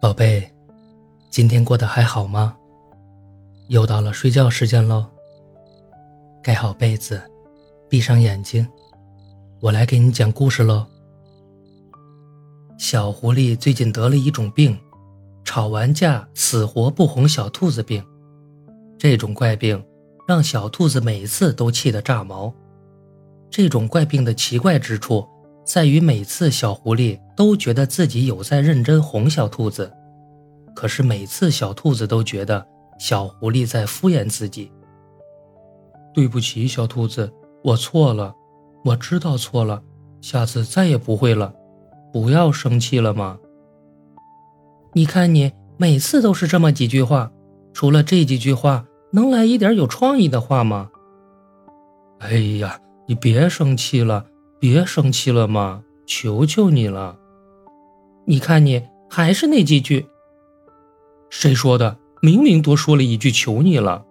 宝贝，今天过得还好吗？又到了睡觉时间喽。盖好被子，闭上眼睛，我来给你讲故事喽。小狐狸最近得了一种病，吵完架死活不哄小兔子病。这种怪病让小兔子每次都气得炸毛。这种怪病的奇怪之处。在于每次小狐狸都觉得自己有在认真哄小兔子，可是每次小兔子都觉得小狐狸在敷衍自己。对不起，小兔子，我错了，我知道错了，下次再也不会了，不要生气了吗？你看你每次都是这么几句话，除了这几句话，能来一点有创意的话吗？哎呀，你别生气了。别生气了嘛，求求你了。你看你还是那几句。谁说的？明明多说了一句求你了。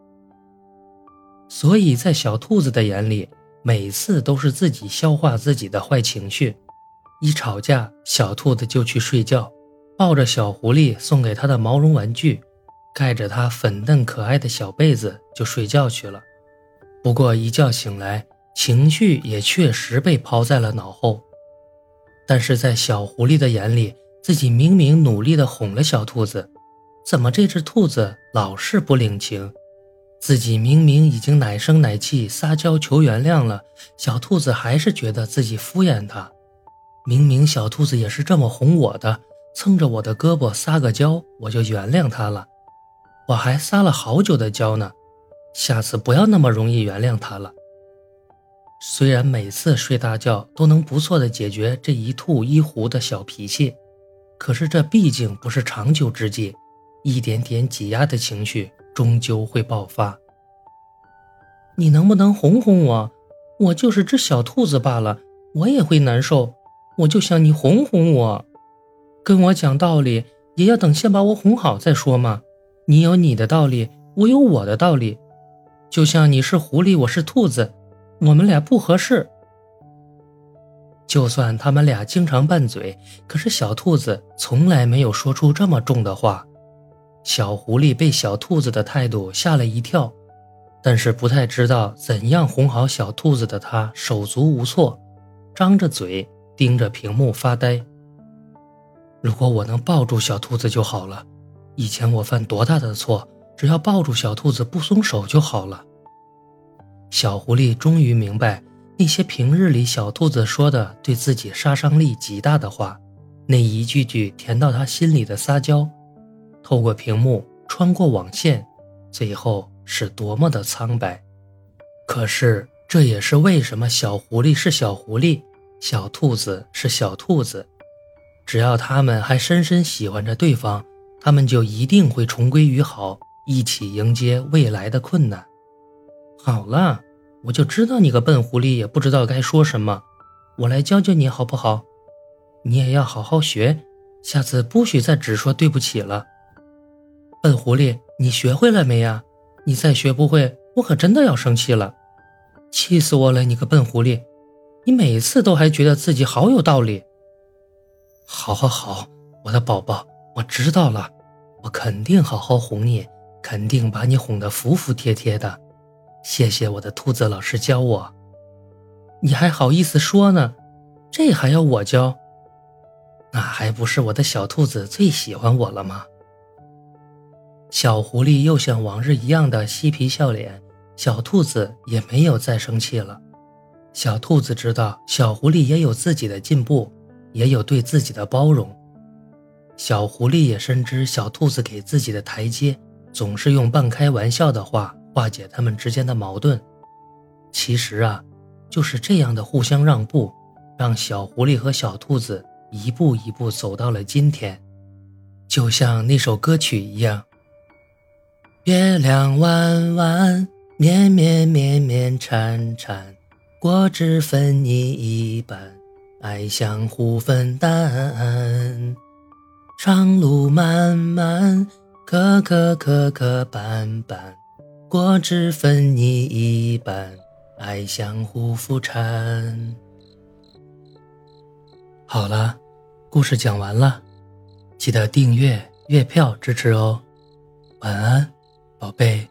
所以在小兔子的眼里，每次都是自己消化自己的坏情绪。一吵架，小兔子就去睡觉，抱着小狐狸送给他的毛绒玩具，盖着它粉嫩可爱的小被子就睡觉去了。不过一觉醒来。情绪也确实被抛在了脑后，但是在小狐狸的眼里，自己明明努力的哄了小兔子，怎么这只兔子老是不领情？自己明明已经奶声奶气撒娇求原谅了，小兔子还是觉得自己敷衍它。明明小兔子也是这么哄我的，蹭着我的胳膊撒个娇，我就原谅它了。我还撒了好久的娇呢，下次不要那么容易原谅它了。虽然每次睡大觉都能不错的解决这一吐一壶的小脾气，可是这毕竟不是长久之计，一点点挤压的情绪终究会爆发。你能不能哄哄我？我就是只小兔子罢了，我也会难受。我就想你哄哄我，跟我讲道理也要等先把我哄好再说嘛。你有你的道理，我有我的道理，就像你是狐狸，我是兔子。我们俩不合适。就算他们俩经常拌嘴，可是小兔子从来没有说出这么重的话。小狐狸被小兔子的态度吓了一跳，但是不太知道怎样哄好小兔子的他手足无措，张着嘴盯着屏幕发呆。如果我能抱住小兔子就好了。以前我犯多大的错，只要抱住小兔子不松手就好了。小狐狸终于明白，那些平日里小兔子说的对自己杀伤力极大的话，那一句句甜到他心里的撒娇，透过屏幕，穿过网线，最后是多么的苍白。可是，这也是为什么小狐狸是小狐狸，小兔子是小兔子。只要他们还深深喜欢着对方，他们就一定会重归于好，一起迎接未来的困难。好了，我就知道你个笨狐狸也不知道该说什么，我来教教你好不好？你也要好好学，下次不许再只说对不起了。笨狐狸，你学会了没呀？你再学不会，我可真的要生气了！气死我了，你个笨狐狸！你每次都还觉得自己好有道理。好，好，好，我的宝宝，我知道了，我肯定好好哄你，肯定把你哄得服服帖帖的。谢谢我的兔子老师教我，你还好意思说呢？这还要我教？那还不是我的小兔子最喜欢我了吗？小狐狸又像往日一样的嬉皮笑脸，小兔子也没有再生气了。小兔子知道小狐狸也有自己的进步，也有对自己的包容。小狐狸也深知小兔子给自己的台阶，总是用半开玩笑的话。化解他们之间的矛盾，其实啊，就是这样的互相让步，让小狐狸和小兔子一步一步走到了今天。就像那首歌曲一样：“月亮弯弯，绵绵绵绵缠缠，果汁分你一半，爱相互分担。长路漫漫，磕磕磕磕绊绊。”果汁分你一半，爱相互扶搀。好了，故事讲完了，记得订阅、月票支持哦。晚安，宝贝。